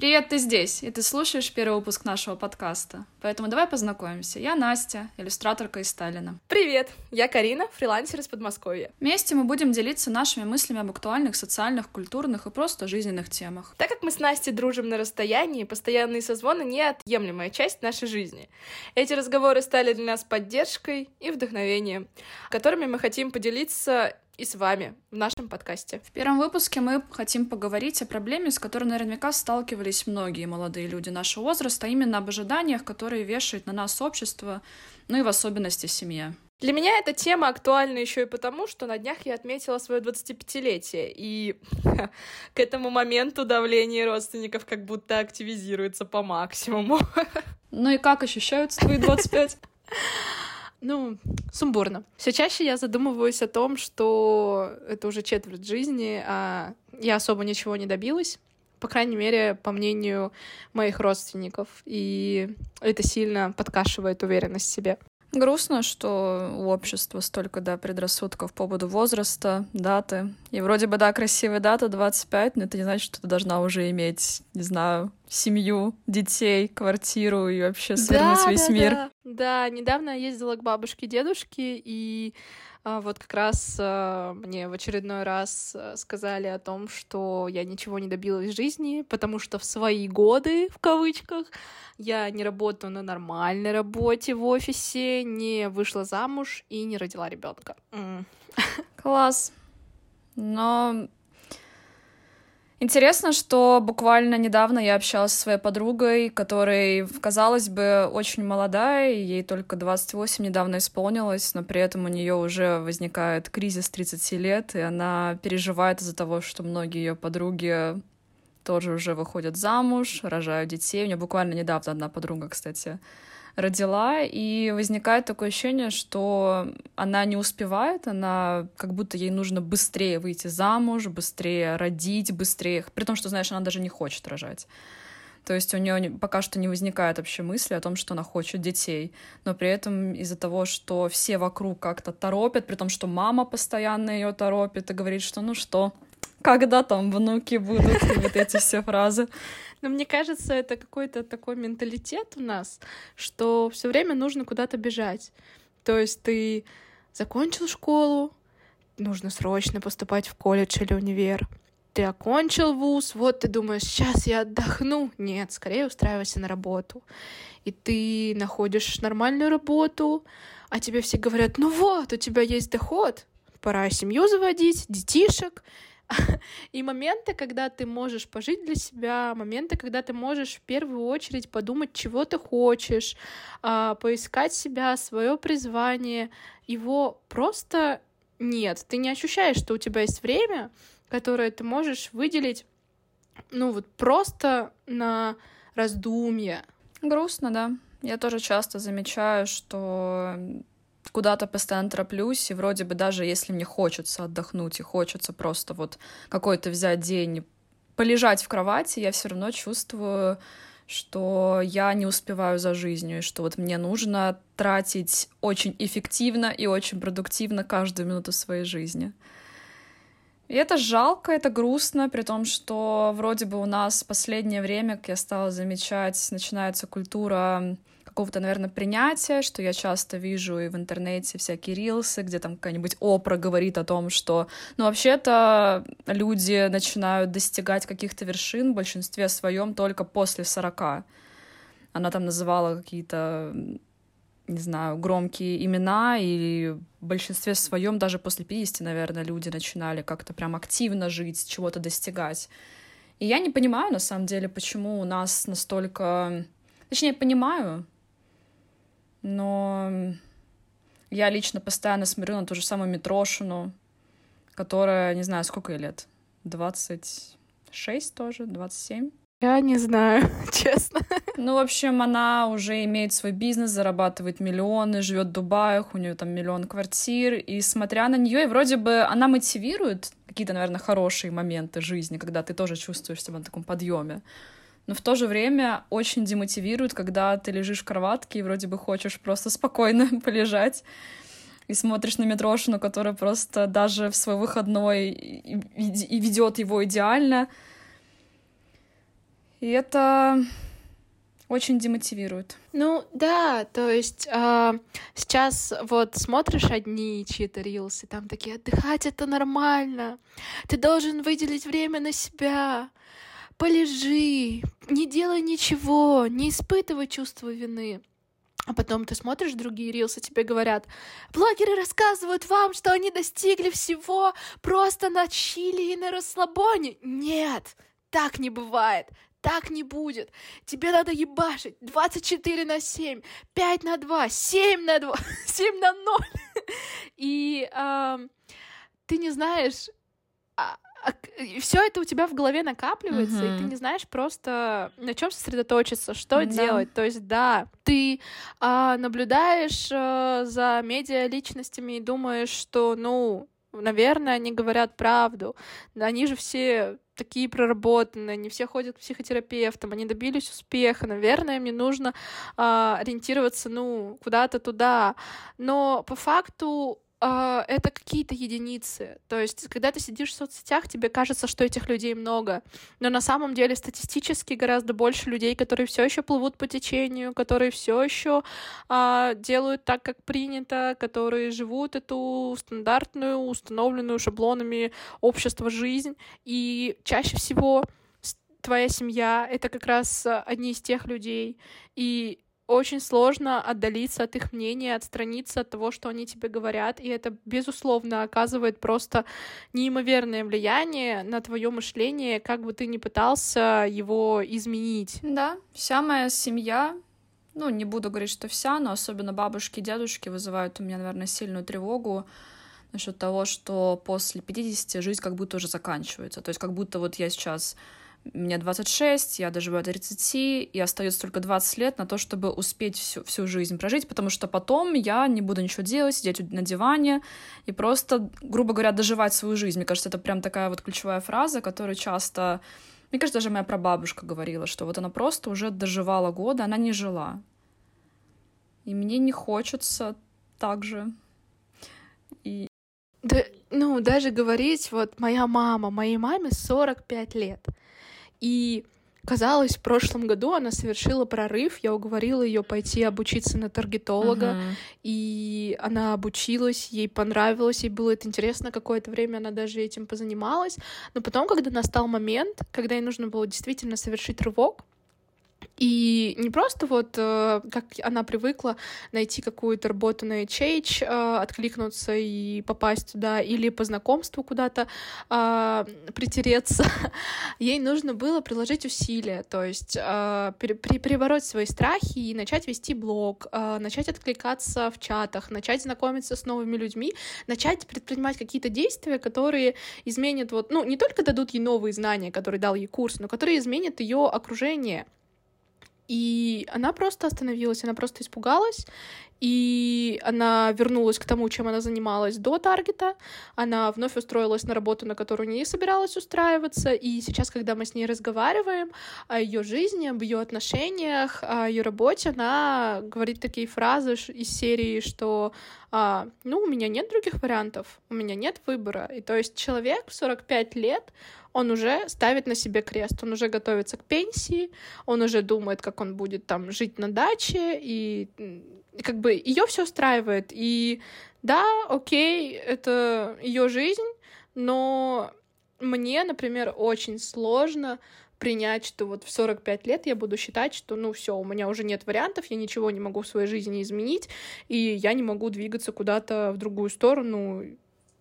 Привет, ты здесь, и ты слушаешь первый выпуск нашего подкаста. Поэтому давай познакомимся. Я Настя, иллюстраторка из Сталина. Привет, я Карина, фрилансер из Подмосковья. Вместе мы будем делиться нашими мыслями об актуальных социальных, культурных и просто жизненных темах. Так как мы с Настей дружим на расстоянии, постоянные созвоны — неотъемлемая часть нашей жизни. Эти разговоры стали для нас поддержкой и вдохновением, которыми мы хотим поделиться и с вами в нашем подкасте. В первом выпуске мы хотим поговорить о проблеме, с которой наверняка сталкивались многие молодые люди нашего возраста, а именно об ожиданиях, которые вешает на нас общество, ну и в особенности семья. Для меня эта тема актуальна еще и потому, что на днях я отметила свое 25-летие, и к этому моменту давление родственников как будто активизируется по максимуму. Ну и как ощущаются твои 25? Ну, сумбурно. Все чаще я задумываюсь о том, что это уже четверть жизни, а я особо ничего не добилась. По крайней мере, по мнению моих родственников. И это сильно подкашивает уверенность в себе. Грустно, что у общества столько, да, предрассудков по поводу возраста, даты. И вроде бы, да, красивая дата 25, но это не значит, что ты должна уже иметь, не знаю, семью, детей, квартиру и вообще свернуть да, весь да, мир. Да. да, недавно я ездила к бабушке дедушке, и а, вот как раз а, мне в очередной раз а, сказали о том, что я ничего не добилась в жизни, потому что в свои годы, в кавычках, я не работаю на нормальной работе в офисе, не вышла замуж и не родила ребенка. Класс. Но Интересно, что буквально недавно я общалась со своей подругой, которой, казалось бы, очень молодая, ей только 28 недавно исполнилось, но при этом у нее уже возникает кризис 30 лет, и она переживает из-за того, что многие ее подруги тоже уже выходят замуж, рожают детей. У нее буквально недавно одна подруга, кстати, родила, и возникает такое ощущение, что она не успевает, она как будто ей нужно быстрее выйти замуж, быстрее родить, быстрее, при том, что, знаешь, она даже не хочет рожать. То есть у нее пока что не возникает вообще мысли о том, что она хочет детей. Но при этом из-за того, что все вокруг как-то торопят, при том, что мама постоянно ее торопит и говорит, что ну что, когда там внуки будут, и вот эти все фразы. Но мне кажется, это какой-то такой менталитет у нас, что все время нужно куда-то бежать. То есть ты закончил школу, нужно срочно поступать в колледж или универ. Ты окончил вуз, вот ты думаешь, сейчас я отдохну. Нет, скорее устраивайся на работу. И ты находишь нормальную работу, а тебе все говорят, ну вот, у тебя есть доход, пора семью заводить, детишек, И моменты, когда ты можешь пожить для себя, моменты, когда ты можешь в первую очередь подумать, чего ты хочешь, а, поискать себя, свое призвание, его просто нет. Ты не ощущаешь, что у тебя есть время, которое ты можешь выделить, ну вот просто на раздумье. Грустно, да. Я тоже часто замечаю, что куда-то постоянно тороплюсь, и вроде бы даже если мне хочется отдохнуть и хочется просто вот какой-то взять день, полежать в кровати, я все равно чувствую, что я не успеваю за жизнью, и что вот мне нужно тратить очень эффективно и очень продуктивно каждую минуту своей жизни. И это жалко, это грустно, при том, что вроде бы у нас в последнее время, как я стала замечать, начинается культура какого-то, наверное, принятия, что я часто вижу и в интернете всякие рилсы, где там какая-нибудь опра говорит о том, что, ну, вообще-то люди начинают достигать каких-то вершин в большинстве своем только после 40. Она там называла какие-то не знаю, громкие имена, и в большинстве своем даже после 50, наверное, люди начинали как-то прям активно жить, чего-то достигать. И я не понимаю, на самом деле, почему у нас настолько... Точнее, понимаю, но я лично постоянно смотрю на ту же самую Митрошину, которая, не знаю, сколько ей лет, 26 тоже, 27. Я не знаю, честно. Ну, в общем, она уже имеет свой бизнес, зарабатывает миллионы, живет в Дубаях, у нее там миллион квартир, и смотря на нее, и вроде бы она мотивирует какие-то, наверное, хорошие моменты жизни, когда ты тоже чувствуешь себя на таком подъеме но в то же время очень демотивирует, когда ты лежишь в кроватке и вроде бы хочешь просто спокойно полежать и смотришь на Митрошину, которая просто даже в свой выходной и ведет его идеально. И это очень демотивирует. Ну да, то есть э, сейчас вот смотришь одни чьи-то рилсы, там такие отдыхать это нормально, ты должен выделить время на себя, полежи, не делай ничего, не испытывай чувство вины. А потом ты смотришь другие рилсы, тебе говорят, блогеры рассказывают вам, что они достигли всего просто на чили и на расслабоне. Нет, так не бывает. Так не будет. Тебе надо ебашить 24 на 7, 5 на 2, 7 на 2, 7 на 0. И э, ты не знаешь, а, все это у тебя в голове накапливается, mm-hmm. и ты не знаешь просто на чем сосредоточиться, что да. делать. То есть, да, ты а, наблюдаешь а, за медиа личностями и думаешь, что, ну, наверное, они говорят правду. Они же все такие проработанные, не все ходят к психотерапевтам, они добились успеха, наверное, мне нужно а, ориентироваться, ну, куда-то туда. Но по факту Uh, это какие-то единицы. То есть, когда ты сидишь в соцсетях, тебе кажется, что этих людей много. Но на самом деле статистически гораздо больше людей, которые все еще плывут по течению, которые все еще uh, делают так, как принято, которые живут эту стандартную, установленную шаблонами общества жизнь. И чаще всего твоя семья — это как раз одни из тех людей. И очень сложно отдалиться от их мнения, отстраниться от того, что они тебе говорят, и это, безусловно, оказывает просто неимоверное влияние на твое мышление, как бы ты ни пытался его изменить. Да, вся моя семья, ну, не буду говорить, что вся, но особенно бабушки и дедушки вызывают у меня, наверное, сильную тревогу насчет того, что после 50 жизнь как будто уже заканчивается. То есть как будто вот я сейчас мне 26, я доживаю до 30, и остается только 20 лет на то, чтобы успеть всю, всю жизнь прожить, потому что потом я не буду ничего делать, сидеть на диване и просто, грубо говоря, доживать свою жизнь. Мне кажется, это прям такая вот ключевая фраза, которую часто... Мне кажется, даже моя прабабушка говорила, что вот она просто уже доживала годы, она не жила. И мне не хочется так же. И... Да, ну, даже говорить, вот моя мама, моей маме 45 лет. И казалось, в прошлом году она совершила прорыв. Я уговорила ее пойти обучиться на таргетолога, uh-huh. и она обучилась, ей понравилось, ей было это интересно. Какое-то время она даже этим позанималась. Но потом, когда настал момент, когда ей нужно было действительно совершить рывок, и не просто вот, э, как она привыкла, найти какую-то работу на HH, э, откликнуться и попасть туда, или по знакомству куда-то э, притереться. Ей нужно было приложить усилия, то есть перебороть свои страхи и начать вести блог, начать откликаться в чатах, начать знакомиться с новыми людьми, начать предпринимать какие-то действия, которые изменят вот, ну, не только дадут ей новые знания, которые дал ей курс, но которые изменят ее окружение, и она просто остановилась, она просто испугалась, и она вернулась к тому, чем она занималась до таргета. Она вновь устроилась на работу, на которую не собиралась устраиваться. И сейчас, когда мы с ней разговариваем о ее жизни, об ее отношениях, о ее работе, она говорит такие фразы из серии, что а, ну, у меня нет других вариантов, у меня нет выбора. И то есть человек в 45 лет, он уже ставит на себе крест, он уже готовится к пенсии, он уже думает, как он будет там жить на даче, и, как бы ее все устраивает. И да, окей, это ее жизнь, но мне, например, очень сложно принять, что вот в 45 лет я буду считать, что ну все, у меня уже нет вариантов, я ничего не могу в своей жизни изменить, и я не могу двигаться куда-то в другую сторону,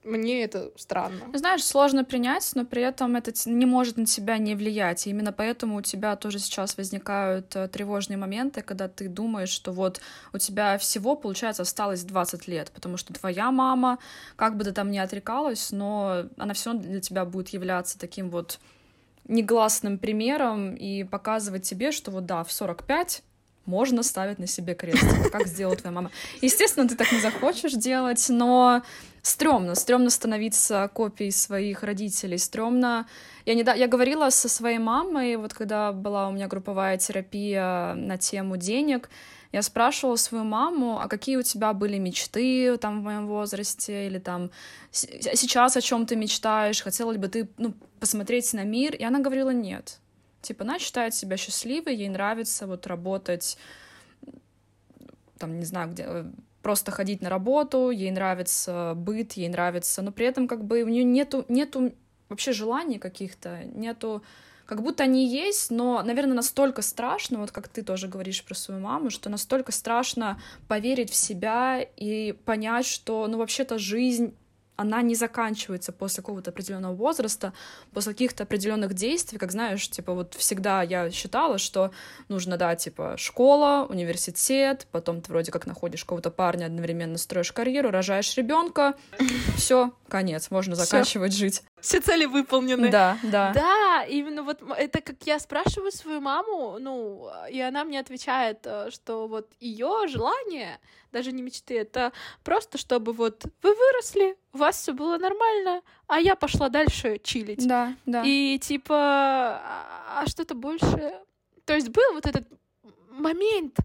мне это странно. Знаешь, сложно принять, но при этом это не может на тебя не влиять. И именно поэтому у тебя тоже сейчас возникают э, тревожные моменты, когда ты думаешь, что вот у тебя всего, получается, осталось 20 лет, потому что твоя мама, как бы ты там ни отрекалась, но она все равно для тебя будет являться таким вот негласным примером и показывать тебе, что вот да, в 45 можно ставить на себе крест, как сделала твоя мама. Естественно, ты так не захочешь делать, но стрёмно, стрёмно становиться копией своих родителей, стрёмно... Я, не... я говорила со своей мамой, вот когда была у меня групповая терапия на тему денег, я спрашивала свою маму, а какие у тебя были мечты там в моем возрасте, или там сейчас о чем ты мечтаешь, хотела бы ты ну, посмотреть на мир, и она говорила нет. Типа, она считает себя счастливой, ей нравится вот работать, там, не знаю, где, э, просто ходить на работу, ей нравится быт, ей нравится, но при этом как бы у нее нету, нету вообще желаний каких-то, нету как будто они есть, но, наверное, настолько страшно, вот как ты тоже говоришь про свою маму, что настолько страшно поверить в себя и понять, что, ну, вообще-то жизнь она не заканчивается после какого-то определенного возраста, после каких-то определенных действий, как знаешь, типа вот всегда я считала, что нужно, да, типа школа, университет, потом ты вроде как находишь какого-то парня, одновременно строишь карьеру, рожаешь ребенка, все, конец, можно заканчивать Всё. жить. Все цели выполнены. Да, да. Да, именно вот это как я спрашиваю свою маму, ну, и она мне отвечает, э, что вот ее желание, даже не мечты, это просто чтобы вот вы выросли, у вас все было нормально, а я пошла дальше чилить. Да, да. И типа, а, а что-то больше... То есть был вот этот момент,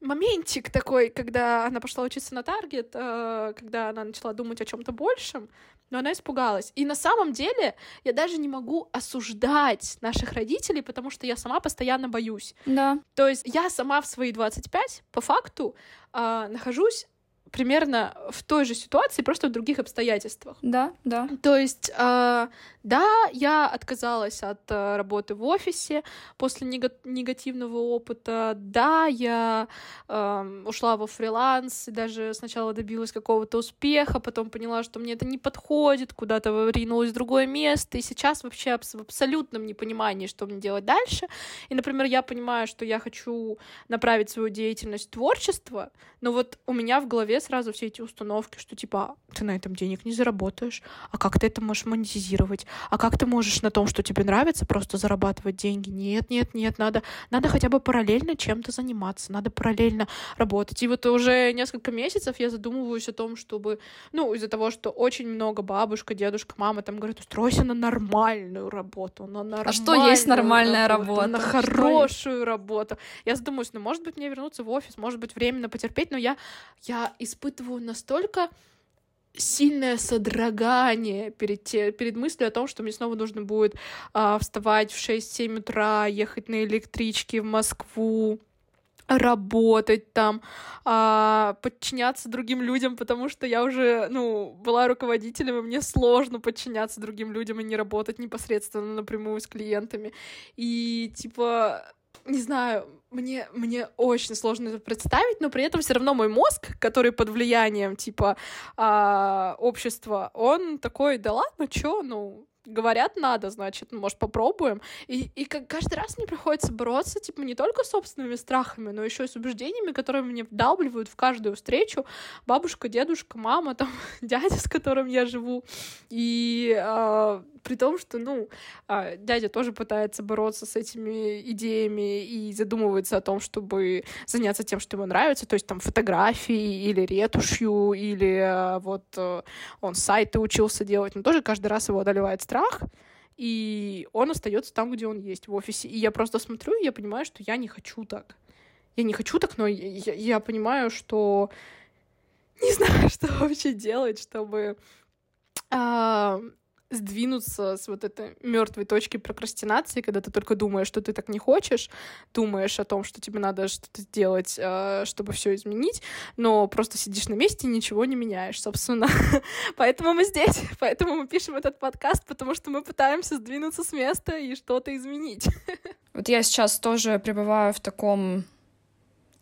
моментик такой, когда она пошла учиться на таргет, э, когда она начала думать о чем-то большем, но она испугалась. И на самом деле я даже не могу осуждать наших родителей, потому что я сама постоянно боюсь. Да. То есть я сама в свои 25 по факту э, нахожусь примерно в той же ситуации, просто в других обстоятельствах. Да, да. То есть, э, да, я отказалась от э, работы в офисе после негативного опыта. Да, я э, ушла во фриланс и даже сначала добилась какого-то успеха, потом поняла, что мне это не подходит, куда-то ринулась в другое место, и сейчас вообще в абсолютном непонимании, что мне делать дальше. И, например, я понимаю, что я хочу направить свою деятельность в творчество, но вот у меня в голове сразу все эти установки, что типа ты на этом денег не заработаешь, а как ты это можешь монетизировать, а как ты можешь на том, что тебе нравится, просто зарабатывать деньги? Нет, нет, нет, надо, надо хотя бы параллельно чем-то заниматься, надо параллельно работать. И вот уже несколько месяцев я задумываюсь о том, чтобы, ну, из-за того, что очень много бабушка, дедушка, мама там говорят, устройся на нормальную работу, на нормальную А что есть нормальная работа? На хорошую работу. Я задумываюсь, ну, может быть, мне вернуться в офис, может быть, временно потерпеть, но я, я испытываю настолько сильное содрогание перед, те, перед мыслью о том, что мне снова нужно будет а, вставать в 6-7 утра, ехать на электричке в Москву, работать там, а, подчиняться другим людям, потому что я уже, ну, была руководителем, и мне сложно подчиняться другим людям и не работать непосредственно напрямую с клиентами. И, типа, не знаю, мне, мне очень сложно это представить, но при этом все равно мой мозг, который под влиянием, типа, а, общества, он такой, да ладно, чё, ну, говорят, надо, значит, может, попробуем. И, и как каждый раз мне приходится бороться, типа, не только с собственными страхами, но еще и с убеждениями, которые мне вдалбливают в каждую встречу бабушка, дедушка, мама, там, дядя, с которым я живу. И э, при том, что, ну, э, дядя тоже пытается бороться с этими идеями и задумывается о том, чтобы заняться тем, что ему нравится, то есть там фотографии или ретушью, или э, вот э, он сайты учился делать, но тоже каждый раз его одолевает страх, и он остается там, где он есть, в офисе. И я просто смотрю, и я понимаю, что я не хочу так. Я не хочу так, но я, я понимаю, что не знаю, что вообще делать, чтобы а, сдвинуться с вот этой мертвой точки прокрастинации, когда ты только думаешь, что ты так не хочешь, думаешь о том, что тебе надо что-то сделать, э, чтобы все изменить, но просто сидишь на месте и ничего не меняешь, собственно. Поэтому мы здесь, поэтому мы пишем этот подкаст, потому что мы пытаемся сдвинуться с места и что-то изменить. Вот я сейчас тоже пребываю в таком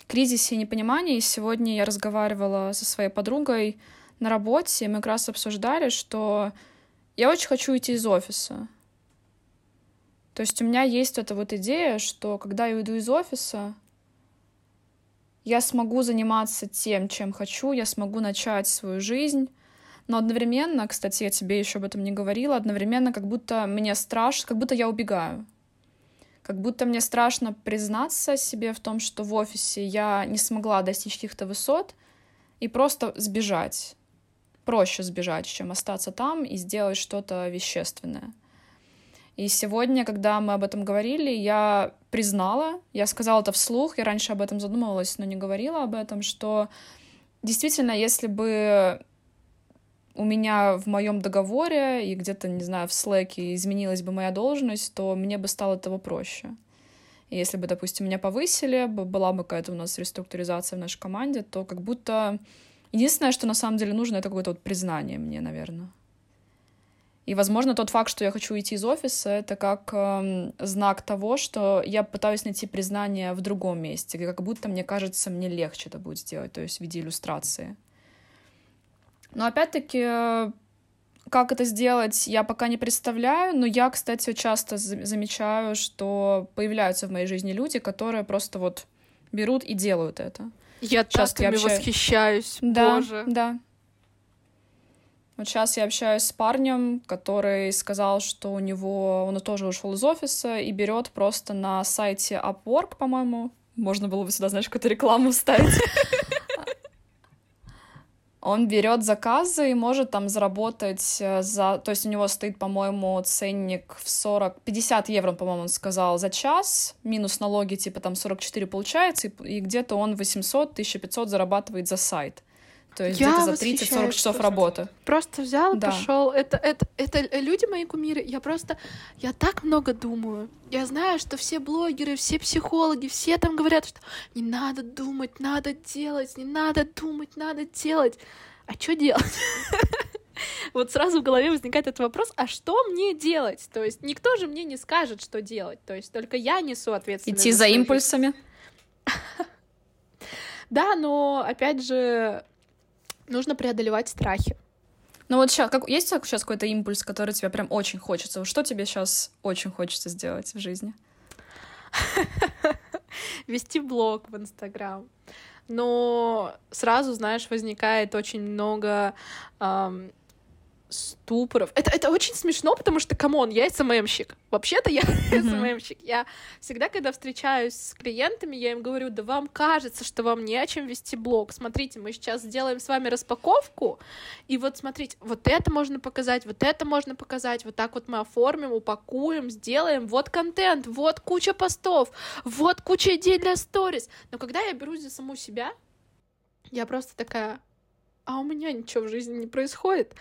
кризисе непонимания, и сегодня я разговаривала со своей подругой на работе, мы как раз обсуждали, что я очень хочу уйти из офиса. То есть у меня есть эта вот идея, что когда я уйду из офиса, я смогу заниматься тем, чем хочу, я смогу начать свою жизнь, но одновременно, кстати, я тебе еще об этом не говорила, одновременно как будто мне страшно, как будто я убегаю. Как будто мне страшно признаться себе в том, что в офисе я не смогла достичь каких-то высот и просто сбежать проще сбежать, чем остаться там и сделать что-то вещественное. И сегодня, когда мы об этом говорили, я признала, я сказала это вслух, я раньше об этом задумывалась, но не говорила об этом, что действительно, если бы у меня в моем договоре и где-то, не знаю, в слэке изменилась бы моя должность, то мне бы стало этого проще. И если бы, допустим, меня повысили, была бы какая-то у нас реструктуризация в нашей команде, то как будто единственное, что на самом деле нужно, это какое-то вот признание мне, наверное. И, возможно, тот факт, что я хочу уйти из офиса, это как э, знак того, что я пытаюсь найти признание в другом месте, как будто мне кажется, мне легче это будет сделать, то есть в виде иллюстрации. Но опять-таки, как это сделать, я пока не представляю, но я, кстати, часто замечаю, что появляются в моей жизни люди, которые просто вот берут и делают это. Я Сейчас так ими общаюсь... восхищаюсь, да, боже. Да, вот сейчас я общаюсь с парнем, который сказал, что у него он тоже ушел из офиса и берет просто на сайте Upwork, по-моему. Можно было бы сюда, знаешь, какую-то рекламу вставить. Он берет заказы и может там заработать э, за... То есть у него стоит, по-моему, ценник в 40... 50 евро, по-моему, он сказал, за час, минус налоги, типа там 44 получается, и, и где-то он 800-1500 зарабатывает за сайт. То есть где-то за 30-40 часов работы. Просто взял и да. пошел. Это, это, это люди мои кумиры. Я просто, я так много думаю. Я знаю, что все блогеры, все психологи, все там говорят, что не надо думать, надо делать, не надо думать, надо делать. А что делать? Вот сразу в голове возникает этот вопрос, а что мне делать? То есть никто же мне не скажет, что делать. То есть только я несу ответственность. Идти за, за импульсами. Да, но опять же, нужно преодолевать страхи. Ну вот сейчас, как, есть сейчас какой-то импульс, который тебе прям очень хочется? Что тебе сейчас очень хочется сделать в жизни? Вести блог в Инстаграм. Но сразу, знаешь, возникает очень много эм, ступоров. Это, это очень смешно, потому что, come on, я SMM -щик. Вообще-то я mm-hmm. SMM -щик. Я всегда, когда встречаюсь с клиентами, я им говорю, да вам кажется, что вам не о чем вести блог. Смотрите, мы сейчас сделаем с вами распаковку, и вот смотрите, вот это можно показать, вот это можно показать, вот так вот мы оформим, упакуем, сделаем, вот контент, вот куча постов, вот куча идей для сторис. Но когда я берусь за саму себя, я просто такая, а у меня ничего в жизни не происходит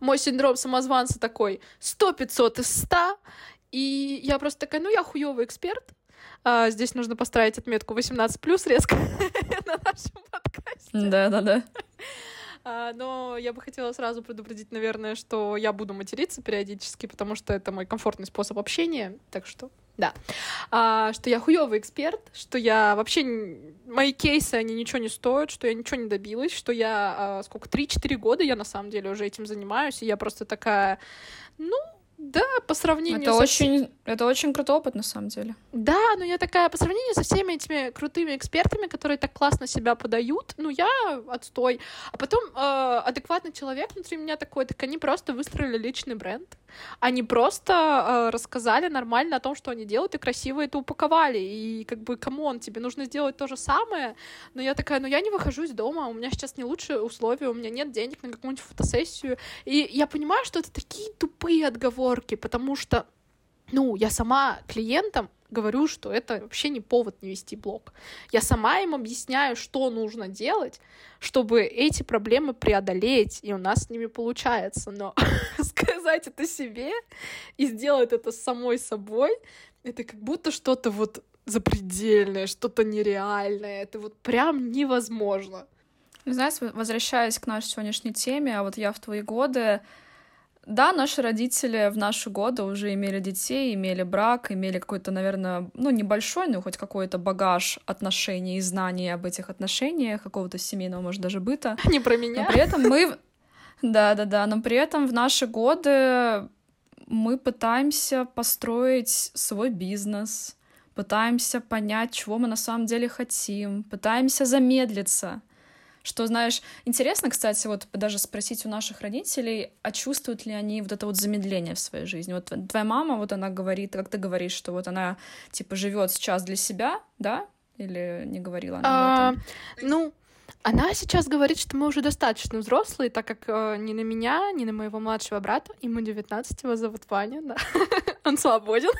мой синдром самозванца такой 100-500 из 100, и я просто такая, ну, я хуёвый эксперт, а, здесь нужно поставить отметку 18 плюс резко на нашем подкасте. Да-да-да. А, но я бы хотела сразу предупредить, наверное, что я буду материться периодически, потому что это мой комфортный способ общения, так что да. А, что я хуёвый эксперт, что я вообще... Мои кейсы, они ничего не стоят, что я ничего не добилась, что я... А, сколько? 3-4 года я на самом деле уже этим занимаюсь, и я просто такая... Ну, да, по сравнению это со... очень, это очень крутой опыт, на самом деле. Да, но я такая, по сравнению со всеми этими крутыми экспертами, которые так классно себя подают, ну, я отстой. А потом э, адекватный человек внутри меня такой, так они просто выстроили личный бренд. Они просто э, рассказали нормально о том, что они делают, и красиво это упаковали. И как бы, come on, тебе нужно сделать то же самое. Но я такая, ну, я не выхожу из дома, у меня сейчас не лучшие условия, у меня нет денег на какую-нибудь фотосессию. И я понимаю, что это такие тупые отговоры, оговорки, потому что, ну, я сама клиентам говорю, что это вообще не повод не вести блог. Я сама им объясняю, что нужно делать, чтобы эти проблемы преодолеть, и у нас с ними получается. Но сказать это себе и сделать это самой собой, это как будто что-то вот запредельное, что-то нереальное. Это вот прям невозможно. Знаешь, возвращаясь к нашей сегодняшней теме, а вот я в твои годы да, наши родители в наши годы уже имели детей, имели брак, имели какой-то, наверное, ну, небольшой, но хоть какой-то багаж отношений и знаний об этих отношениях, какого-то семейного, может, даже быта. Не про меня. Но при этом мы... Да-да-да, но при этом в наши годы мы пытаемся построить свой бизнес, пытаемся понять, чего мы на самом деле хотим, пытаемся замедлиться. Что, знаешь, интересно, кстати, вот даже спросить у наших родителей, а чувствуют ли они вот это вот замедление в своей жизни. Вот твоя мама, вот она говорит, как ты говоришь, что вот она, типа, живет сейчас для себя, да? Или не говорила она а, об этом? Ну, она сейчас говорит, что мы уже достаточно взрослые, так как э, ни на меня, ни на моего младшего брата, ему 19, его зовут Ваня, да. Он свободен.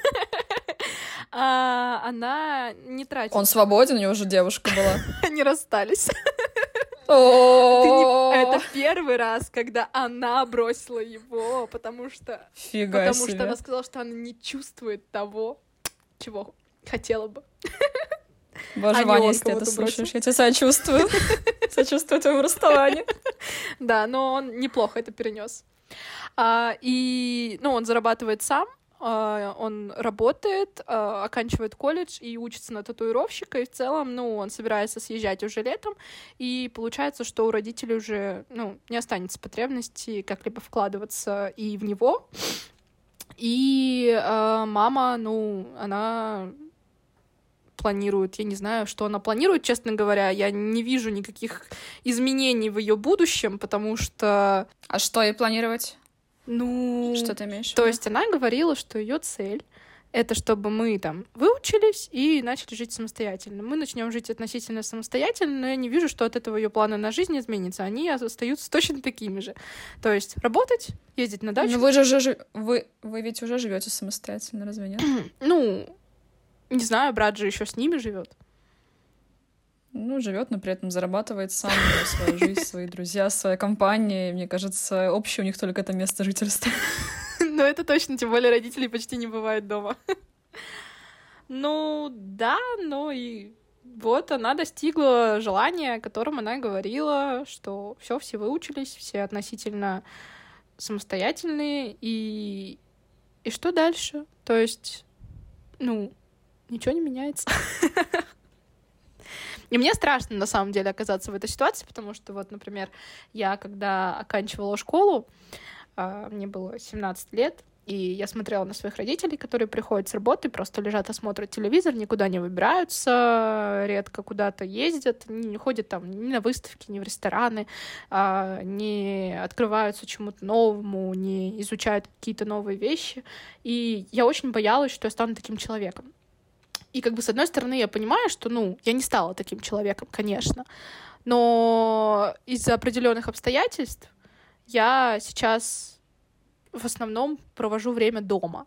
а, она не тратит. Он свободен, у него уже девушка была. Они расстались. Это первый раз, когда она бросила его, потому что... Фига Потому себе. что она сказала, что она не чувствует того, чего хотела бы. Боже, а Ваня, если ты это бросил. слушаешь, я тебя сочувствую. Сочувствую твоему расставанию. Да, но он неплохо это перенес. А, и, ну, он зарабатывает сам, он работает, а, оканчивает колледж и учится на татуировщика, и в целом, ну, он собирается съезжать уже летом, и получается, что у родителей уже, ну, не останется потребности как-либо вкладываться и в него, и а, мама, ну, она планирует, я не знаю, что она планирует, честно говоря, я не вижу никаких изменений в ее будущем, потому что, А что ей планировать? Ну, Что ты имеешь то есть она говорила, что ее цель это чтобы мы там выучились и начали жить самостоятельно. Мы начнем жить относительно самостоятельно, но я не вижу, что от этого ее планы на жизнь изменится. Они остаются точно такими же. То есть работать, ездить на дачу. Ну вы же уже вы вы ведь уже живете самостоятельно, разве нет? Ну, не знаю, брат же еще с ними живет. Ну, живет, но при этом зарабатывает сам свою жизнь, свои друзья, своя компания. И, мне кажется, общее у них только это место жительства. Ну, это точно, тем более родителей почти не бывает дома. Ну, да, но и вот она достигла желания, о котором она говорила, что все, все выучились, все относительно самостоятельные, и, и что дальше? То есть, ну, ничего не меняется. И мне страшно, на самом деле, оказаться в этой ситуации, потому что, вот, например, я, когда оканчивала школу, а, мне было 17 лет, и я смотрела на своих родителей, которые приходят с работы, просто лежат и смотрят телевизор, никуда не выбираются, редко куда-то ездят, не ходят там ни на выставки, ни в рестораны, а, не открываются чему-то новому, не изучают какие-то новые вещи. И я очень боялась, что я стану таким человеком. И как бы с одной стороны я понимаю, что, ну, я не стала таким человеком, конечно, но из-за определенных обстоятельств я сейчас в основном провожу время дома.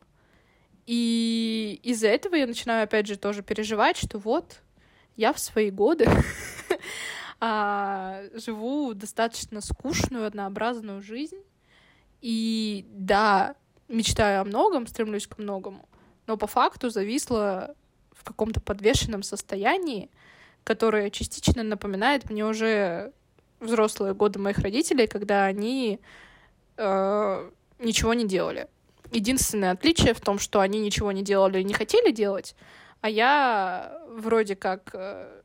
И из-за этого я начинаю, опять же, тоже переживать, что вот я в свои годы а, живу достаточно скучную, однообразную жизнь. И да, мечтаю о многом, стремлюсь к многому, но по факту зависла в каком-то подвешенном состоянии, которое частично напоминает мне уже взрослые годы моих родителей, когда они э, ничего не делали. Единственное отличие в том, что они ничего не делали и не хотели делать, а я вроде как э,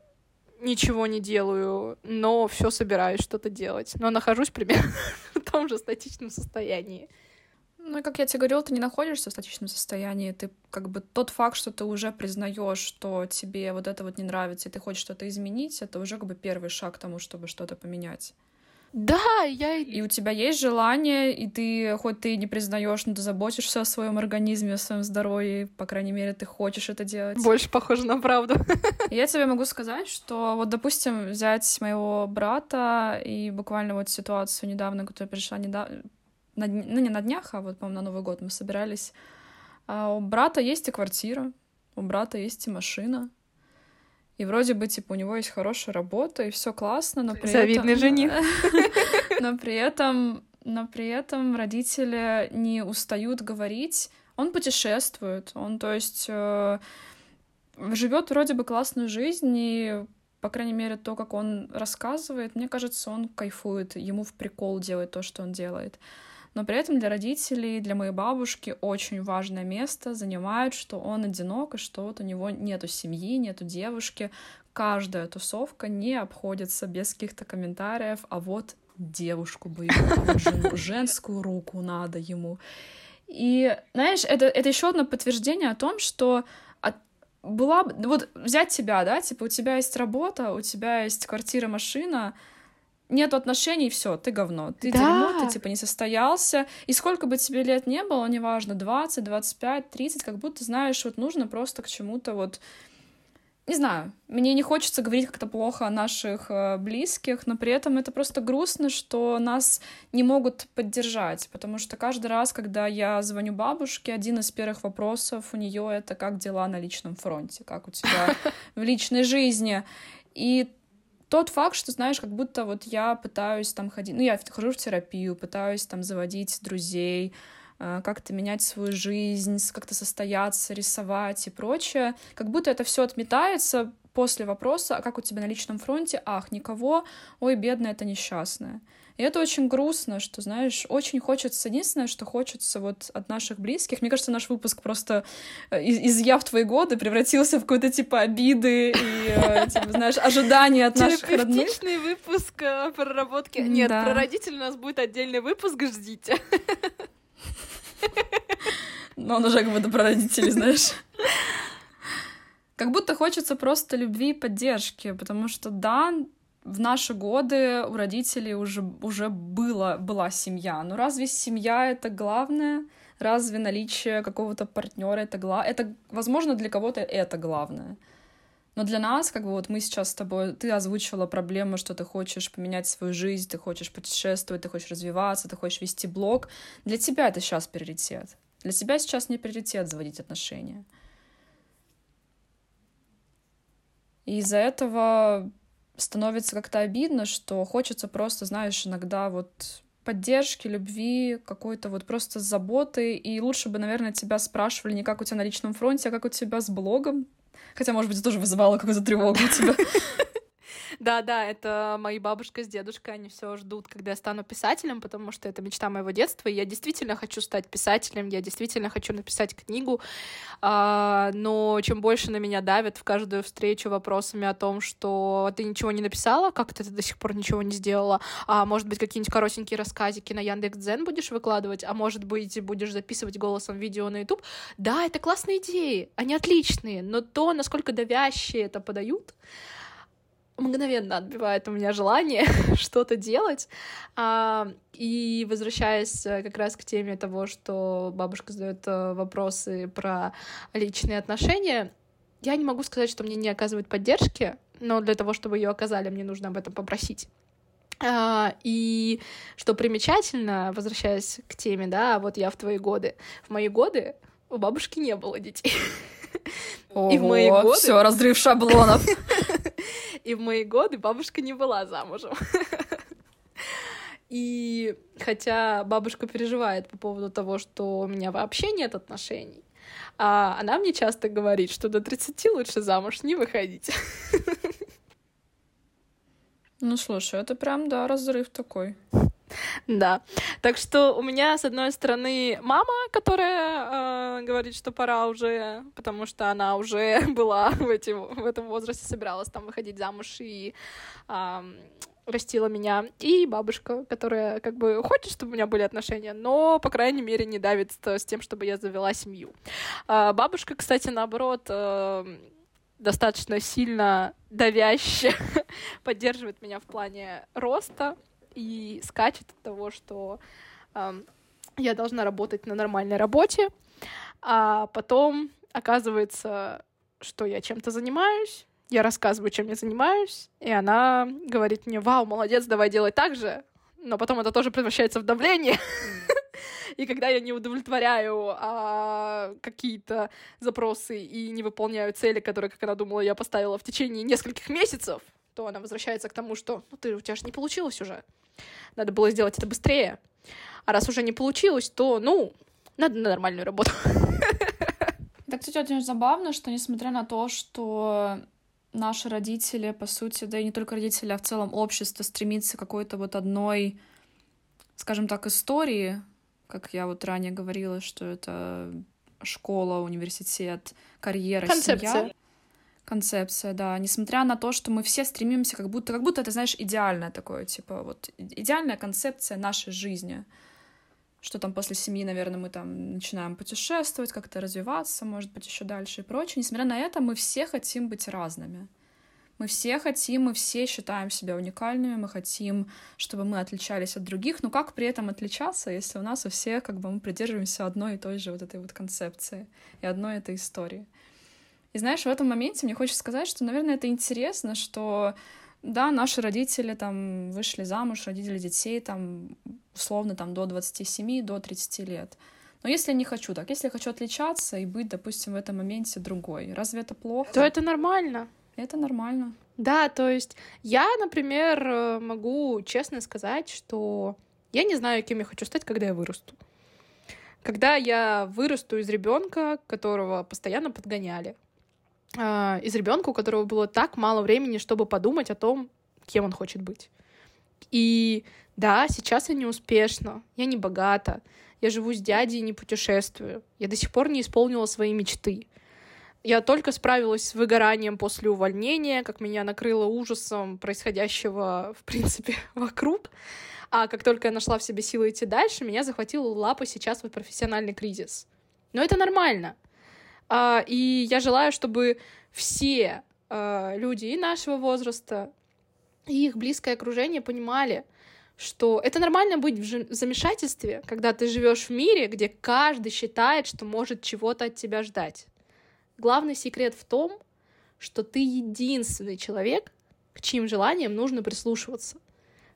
ничего не делаю, но все собираюсь что-то делать. Но нахожусь примерно в том же статичном состоянии. Ну, как я тебе говорила, ты не находишься в статичном состоянии. Ты как бы тот факт, что ты уже признаешь, что тебе вот это вот не нравится, и ты хочешь что-то изменить, это уже как бы первый шаг к тому, чтобы что-то поменять. Да, я и у тебя есть желание, и ты, хоть ты не признаешь, но ты заботишься о своем организме, о своем здоровье, по крайней мере, ты хочешь это делать. больше похожа на правду. Я тебе могу сказать, что вот, допустим, взять моего брата и буквально вот ситуацию недавно, которая пришла недавно, на, ну не на днях, а вот, по-моему, на Новый год мы собирались. А у брата есть и квартира, у брата есть и машина. И вроде бы, типа, у него есть хорошая работа, и все классно, но при Завидный этом... жених. Но при этом, но при этом родители не устают говорить. Он путешествует, он, то есть, э, живет вроде бы классную жизнь, и, по крайней мере, то, как он рассказывает, мне кажется, он кайфует, ему в прикол делать то, что он делает. Но при этом для родителей, для моей бабушки очень важное место занимает, что он одинок, и что вот у него нету семьи, нету девушки. Каждая тусовка не обходится без каких-то комментариев, а вот девушку бы ему, а вот жену- женскую руку надо ему. И, знаешь, это, это еще одно подтверждение о том, что от- была бы... Вот взять тебя, да, типа у тебя есть работа, у тебя есть квартира, машина, нету отношений, все, ты говно. Ты Да. дерьмо, ты типа не состоялся. И сколько бы тебе лет не было, неважно, 20, 25, 30, как будто, знаешь, вот нужно просто к чему-то вот... Не знаю, мне не хочется говорить как-то плохо о наших э, близких, но при этом это просто грустно, что нас не могут поддержать, потому что каждый раз, когда я звоню бабушке, один из первых вопросов у нее это как дела на личном фронте, как у тебя в личной жизни. И тот факт, что, знаешь, как будто вот я пытаюсь там ходить, ну, я хожу в терапию, пытаюсь там заводить друзей, э, как-то менять свою жизнь, как-то состояться, рисовать и прочее, как будто это все отметается после вопроса, а как у тебя на личном фронте? Ах, никого, ой, бедная, это несчастная. И это очень грустно, что, знаешь, очень хочется, единственное, что хочется вот от наших близких. Мне кажется, наш выпуск просто э, из, из «Я в твои годы» превратился в какой-то типа обиды и, э, типа, знаешь, ожидания от наших родных. выпуск э, проработки. Нет, про родителей у нас будет отдельный выпуск, ждите. Но он уже как будто про родителей, знаешь. Как будто хочется просто любви и поддержки, потому что, да, в наши годы у родителей уже, уже было, была семья. Но разве семья — это главное? Разве наличие какого-то партнера это главное? Это, возможно, для кого-то это главное. Но для нас, как бы вот мы сейчас с тобой, ты озвучила проблему, что ты хочешь поменять свою жизнь, ты хочешь путешествовать, ты хочешь развиваться, ты хочешь вести блог. Для тебя это сейчас приоритет. Для тебя сейчас не приоритет заводить отношения. И из-за этого становится как-то обидно, что хочется просто, знаешь, иногда вот поддержки, любви, какой-то вот просто заботы. И лучше бы, наверное, тебя спрашивали не как у тебя на личном фронте, а как у тебя с блогом. Хотя, может быть, это тоже вызывало какую-то тревогу у тебя. Да, да, это мои бабушка с дедушкой, они все ждут, когда я стану писателем, потому что это мечта моего детства, и я действительно хочу стать писателем, я действительно хочу написать книгу, а, но чем больше на меня давят в каждую встречу вопросами о том, что ты ничего не написала, как ты до сих пор ничего не сделала, а может быть какие-нибудь коротенькие рассказики на Яндекс.Дзен будешь выкладывать, а может быть будешь записывать голосом видео на YouTube, да, это классные идеи, они отличные, но то, насколько давящие это подают, мгновенно отбивает у меня желание что-то делать. А, и возвращаясь э, как раз к теме того, что бабушка задает э, вопросы про личные отношения, я не могу сказать, что мне не оказывают поддержки, но для того, чтобы ее оказали, мне нужно об этом попросить. А, и что примечательно, возвращаясь к теме, да, вот я в твои годы. В мои годы у бабушки не было детей. Ого, и в мои годы... все, разрыв шаблонов. И в мои годы бабушка не была замужем. И хотя бабушка переживает по поводу того, что у меня вообще нет отношений, а она мне часто говорит, что до 30 лучше замуж не выходить. Ну, слушай, это прям, да, разрыв такой. Да. Так что у меня, с одной стороны, мама, которая э, говорит, что пора уже, потому что она уже была в, эти, в этом возрасте, собиралась там выходить замуж и э, растила меня, и бабушка, которая как бы хочет, чтобы у меня были отношения, но, по крайней мере, не давит с тем, чтобы я завела семью. А бабушка, кстати, наоборот, э, достаточно сильно давяще поддерживает меня в плане роста, и скачет от того, что э, я должна работать на нормальной работе, а потом оказывается, что я чем-то занимаюсь, я рассказываю, чем я занимаюсь, и она говорит мне, вау, молодец, давай делай так же, но потом это тоже превращается в давление. И когда я не удовлетворяю а, какие-то запросы и не выполняю цели, которые, как она думала, я поставила в течение нескольких месяцев, то она возвращается к тому, что ну ты у тебя же не получилось уже. Надо было сделать это быстрее. А раз уже не получилось, то, ну, надо на нормальную работу. Это, кстати, очень забавно, что несмотря на то, что наши родители, по сути, да и не только родители, а в целом общество стремится к какой-то вот одной, скажем так, истории, как я вот ранее говорила, что это школа, университет, карьера, Концепция. семья концепция, да, несмотря на то, что мы все стремимся, как будто, как будто это, знаешь, идеальное такое, типа, вот, идеальная концепция нашей жизни, что там после семьи, наверное, мы там начинаем путешествовать, как-то развиваться, может быть, еще дальше и прочее. Несмотря на это, мы все хотим быть разными. Мы все хотим, мы все считаем себя уникальными, мы хотим, чтобы мы отличались от других, но как при этом отличаться, если у нас у всех, как бы, мы придерживаемся одной и той же вот этой вот концепции и одной этой истории. И знаешь, в этом моменте мне хочется сказать, что, наверное, это интересно, что да, наши родители там вышли замуж, родили детей там условно там до 27, до 30 лет. Но если я не хочу так, если я хочу отличаться и быть, допустим, в этом моменте другой, разве это плохо? То это нормально. Это нормально. Да, то есть я, например, э, могу честно сказать, что я не знаю, кем я хочу стать, когда я вырасту. Когда я вырасту из ребенка, которого постоянно подгоняли, а, из ребенка, у которого было так мало времени, чтобы подумать о том, кем он хочет быть. И да, сейчас я не успешна, я не богата, я живу с дядей и не путешествую, я до сих пор не исполнила свои мечты. Я только справилась с выгоранием после увольнения, как меня накрыло ужасом происходящего, в принципе, вокруг. А как только я нашла в себе силы идти дальше, меня захватила лапа сейчас вот профессиональный кризис. Но это нормально. А, и я желаю, чтобы все а, люди и нашего возраста, и их близкое окружение понимали, что это нормально быть в замешательстве, когда ты живешь в мире, где каждый считает, что может чего-то от тебя ждать. Главный секрет в том, что ты единственный человек, к чьим желаниям нужно прислушиваться.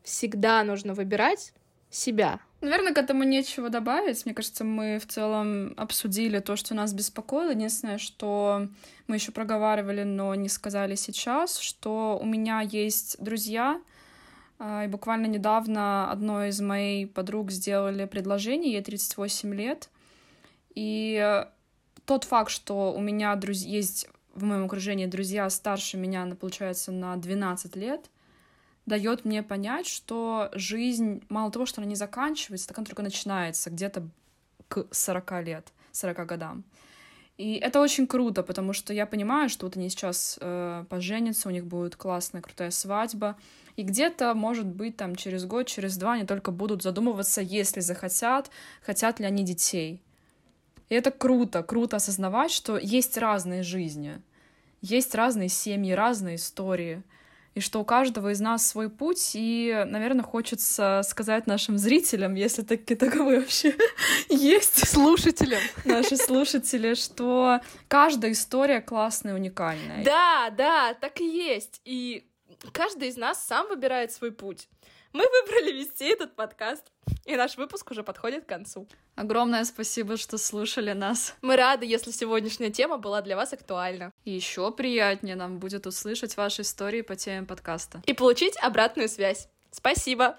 Всегда нужно выбирать себя. Наверное, к этому нечего добавить. Мне кажется, мы в целом обсудили то, что нас беспокоило. Единственное, что мы еще проговаривали, но не сказали сейчас, что у меня есть друзья, а, и буквально недавно одной из моих подруг сделали предложение, ей 38 лет. И тот факт, что у меня друз... есть в моем окружении друзья старше меня, получается, на 12 лет, дает мне понять, что жизнь, мало того, что она не заканчивается, так она только начинается где-то к 40 лет, 40 годам. И это очень круто, потому что я понимаю, что вот они сейчас э, поженятся, у них будет классная, крутая свадьба, и где-то, может быть, там через год, через два они только будут задумываться, если захотят, хотят ли они детей. И это круто, круто осознавать, что есть разные жизни, есть разные семьи, разные истории — и что у каждого из нас свой путь, и, наверное, хочется сказать нашим зрителям, если такие таковые вообще есть, слушателям, наши слушатели, что каждая история классная, уникальная. Да, да, так и есть. И каждый из нас сам выбирает свой путь. Мы выбрали вести этот подкаст, и наш выпуск уже подходит к концу. Огромное спасибо, что слушали нас. Мы рады, если сегодняшняя тема была для вас актуальна. И еще приятнее нам будет услышать ваши истории по теме подкаста. И получить обратную связь. Спасибо!